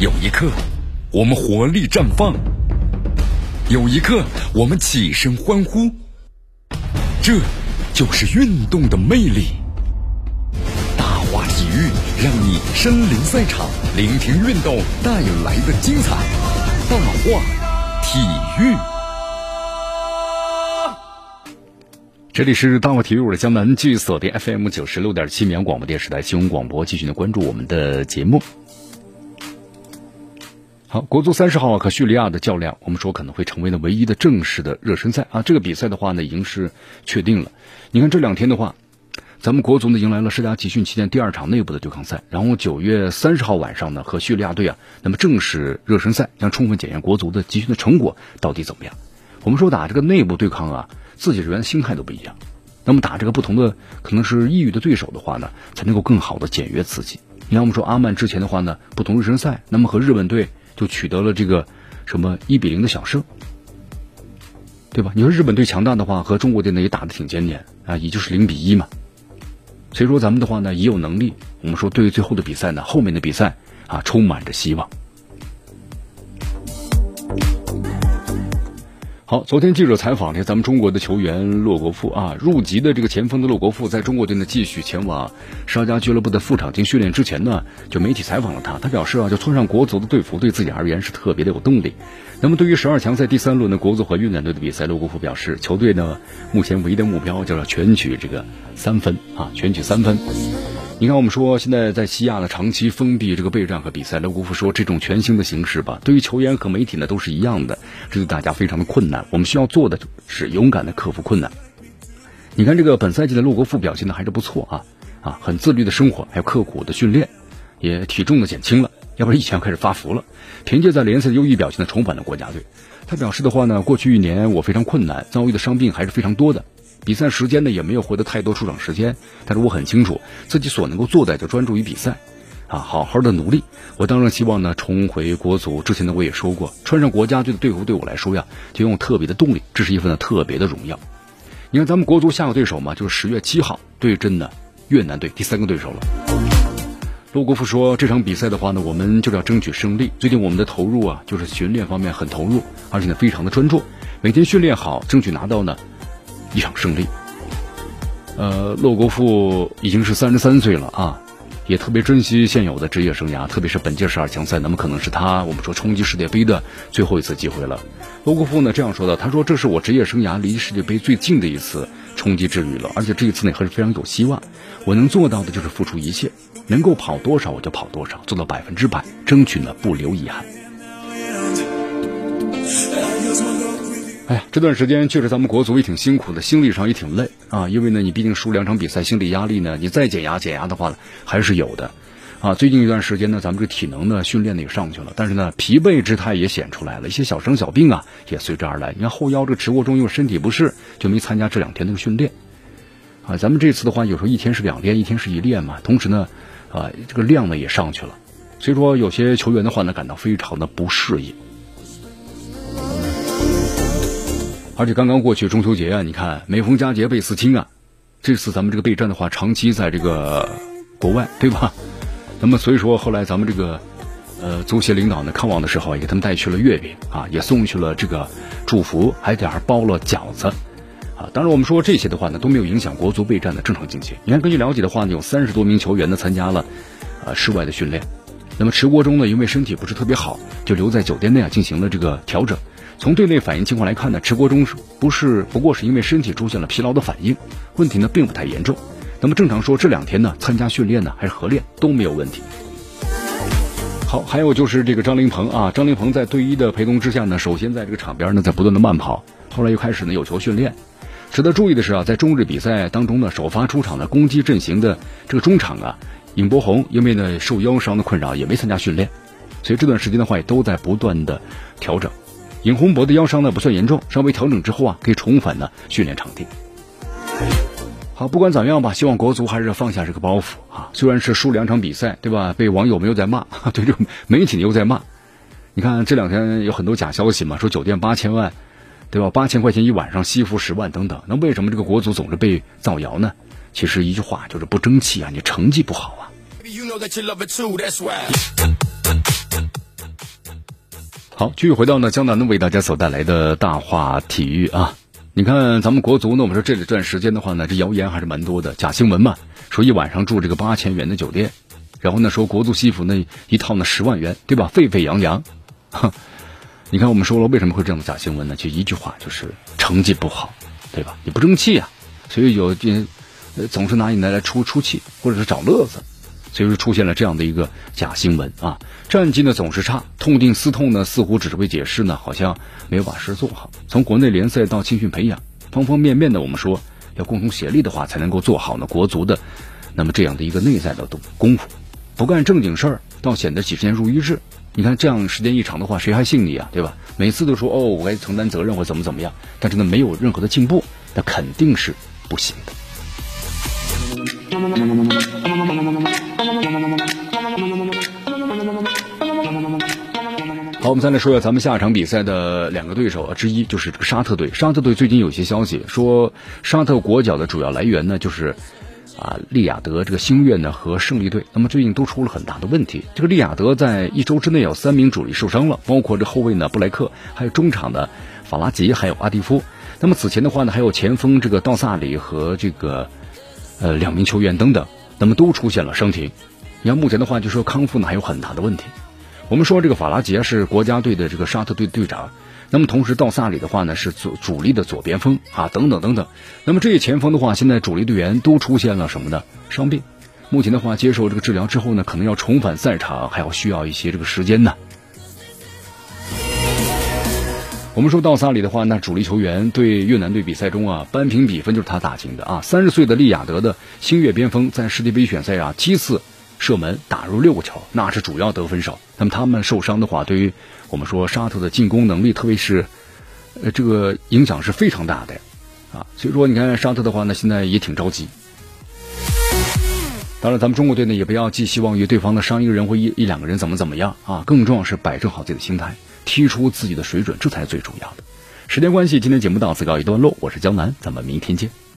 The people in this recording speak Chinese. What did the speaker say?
有一刻，我们活力绽放；有一刻，我们起身欢呼。这就是运动的魅力。大话体育，让你身临赛场，聆听运动带来的精彩。大话体育，这里是大话体育，我是江南，继续锁定 FM 九十六点七绵阳广播电视台新闻广播，继续的关注我们的节目。好，国足三十号和叙利亚的较量，我们说可能会成为呢唯一的正式的热身赛啊。这个比赛的话呢，已经是确定了。你看这两天的话，咱们国足呢迎来了世家集训期间第二场内部的对抗赛，然后九月三十号晚上呢和叙利亚队啊，那么正式热身赛将充分检验国足的集训的成果到底怎么样。我们说打这个内部对抗啊，自己人员心态都不一样，那么打这个不同的可能是异域的对手的话呢，才能够更好的检阅自己。你看我们说阿曼之前的话呢，不同热身赛，那么和日本队。就取得了这个什么一比零的小胜，对吧？你说日本队强大的话，和中国队呢也打的挺艰难啊，也就是零比一嘛。所以说咱们的话呢也有能力，我们说对于最后的比赛呢，后面的比赛啊充满着希望。好，昨天记者采访呢，咱们中国的球员洛国富啊，入籍的这个前锋的洛国富，在中国队呢继续前往沙加俱乐部的副场进行训练之前呢，就媒体采访了他，他表示啊，就穿上国足的队服，对自己而言是特别的有动力。那么对于十二强赛第三轮的国足和越南队的比赛，洛国富表示，球队呢目前唯一的目标就是全取这个三分啊，全取三分。你看，我们说现在在西亚呢，长期封闭这个备战和比赛。刘国富说，这种全新的形式吧，对于球员和媒体呢都是一样的，这对大家非常的困难。我们需要做的是勇敢的克服困难。你看，这个本赛季的陆国富表现的还是不错啊啊，很自律的生活，还有刻苦的训练，也体重的减轻了，要不然以前开始发福了。凭借在联赛的优异表现呢，重返了国家队。他表示的话呢，过去一年我非常困难，遭遇的伤病还是非常多的。比赛时间呢也没有获得太多出场时间，但是我很清楚自己所能够做的就专注于比赛，啊，好好的努力。我当然希望呢重回国足。之前呢我也说过，穿上国家队的队服对我来说呀，就拥有特别的动力，这是一份呢特别的荣耀。你看咱们国足下个对手嘛，就是十月七号对阵的越南队，第三个对手了。陆国富说，这场比赛的话呢，我们就要争取胜利。最近我们的投入啊，就是训练方面很投入，而且呢非常的专注，每天训练好，争取拿到呢。一场胜利，呃，洛国富已经是三十三岁了啊，也特别珍惜现有的职业生涯，特别是本届十二强赛，那么可能是他我们说冲击世界杯的最后一次机会了。洛国富呢这样说的，他说：“这是我职业生涯离世界杯最近的一次冲击之旅了，而且这一次呢还是非常有希望。我能做到的就是付出一切，能够跑多少我就跑多少，做到百分之百，争取呢不留遗憾。”哎呀，这段时间确实咱们国足也挺辛苦的，心理上也挺累啊。因为呢，你毕竟输两场比赛，心理压力呢，你再减压减压的话呢，还是有的。啊，最近一段时间呢，咱们这体能呢训练呢也上去了，但是呢，疲惫之态也显出来了，一些小伤小病啊也随之而来。你看后腰这迟国忠因为身体不适，就没参加这两天那个训练。啊，咱们这次的话，有时候一天是两练，一天是一练嘛。同时呢，啊，这个量呢也上去了，所以说有些球员的话呢，感到非常的不适应。而且刚刚过去中秋节啊，你看每逢佳节倍思亲啊。这次咱们这个备战的话，长期在这个国外，对吧？那么所以说后来咱们这个呃足协领导呢看望的时候，也给他们带去了月饼啊，也送去了这个祝福，还点儿包了饺子啊。当然我们说这些的话呢，都没有影响国足备战的正常进行。你看根据了解的话呢，有三十多名球员呢参加了呃室外的训练。那么迟国忠呢，因为身体不是特别好，就留在酒店内啊进行了这个调整。从队内反应情况来看呢，迟国忠是不是不过是因为身体出现了疲劳的反应，问题呢并不太严重。那么正常说这两天呢参加训练呢还是合练都没有问题。好，还有就是这个张琳芃啊，张琳芃在队医的陪同之下呢，首先在这个场边呢在不断的慢跑，后来又开始呢有球训练。值得注意的是啊，在中日比赛当中呢，首发出场的攻击阵型的这个中场啊，尹博宏因为呢受腰伤的困扰也没参加训练，所以这段时间的话也都在不断的调整。尹洪博的腰伤呢不算严重，稍微调整之后啊，可以重返呢训练场地。好，不管怎么样吧，希望国足还是放下这个包袱啊。虽然是输两场比赛，对吧？被网友们又在骂，对这个媒体又在骂。你看这两天有很多假消息嘛，说酒店八千万，对吧？八千块钱一晚上，西服十万等等。那为什么这个国足总是被造谣呢？其实一句话就是不争气啊，你成绩不好啊。好，继续回到呢江南呢为大家所带来的大话体育啊。你看咱们国足呢，我们说这里段时间的话呢，这谣言还是蛮多的，假新闻嘛，说一晚上住这个八千元的酒店，然后呢说国足西服呢一套呢十万元，对吧？沸沸扬扬。哼，你看我们说了为什么会这样的假新闻呢？就一句话，就是成绩不好，对吧？你不争气啊，所以有这总是拿你来来出出气，或者是找乐子。所以说出现了这样的一个假新闻啊，战绩呢总是差，痛定思痛呢，似乎只是为解释呢，好像没有把事做好。从国内联赛到青训培养，方方面面的，我们说要共同协力的话，才能够做好呢国足的那么这样的一个内在的功功夫。不干正经事儿，倒显得几十年如一日。你看这样时间一长的话，谁还信你啊？对吧？每次都说哦，我该承担责任或怎么怎么样，但是呢没有任何的进步，那肯定是不行的。好，我们再来说一下咱们下一场比赛的两个对手啊，之一就是这个沙特队。沙特队最近有些消息说，沙特国脚的主要来源呢，就是啊利雅得这个星月呢和胜利队。那么最近都出了很大的问题。这个利雅得在一周之内有三名主力受伤了，包括这后卫呢布莱克，还有中场的法拉吉，还有阿蒂夫。那么此前的话呢，还有前锋这个道萨里和这个呃两名球员等等，那么都出现了伤停。你看目前的话，就说康复呢还有很大的问题。我们说这个法拉杰是国家队的这个沙特队队长，那么同时道萨里的话呢是主主力的左边锋啊，等等等等。那么这些前锋的话，现在主力队员都出现了什么呢？伤病。目前的话，接受这个治疗之后呢，可能要重返赛场，还要需要一些这个时间呢。我们说道萨里的话，那主力球员对越南队比赛中啊，扳平比分就是他打进的啊。三十岁的利雅得的星月边锋在世界杯选赛啊，七次。射门打入六个球，那是主要得分手。那么他们受伤的话，对于我们说沙特的进攻能力，特别是呃这个影响是非常大的啊。所以说，你看沙特的话呢，现在也挺着急。当然，咱们中国队呢，也不要寄希望于对方的伤一个人或一一两个人怎么怎么样啊。更重要是摆正好自己的心态，踢出自己的水准，这才最重要的。时间关系，今天节目到此告一段落。我是江南，咱们明天见。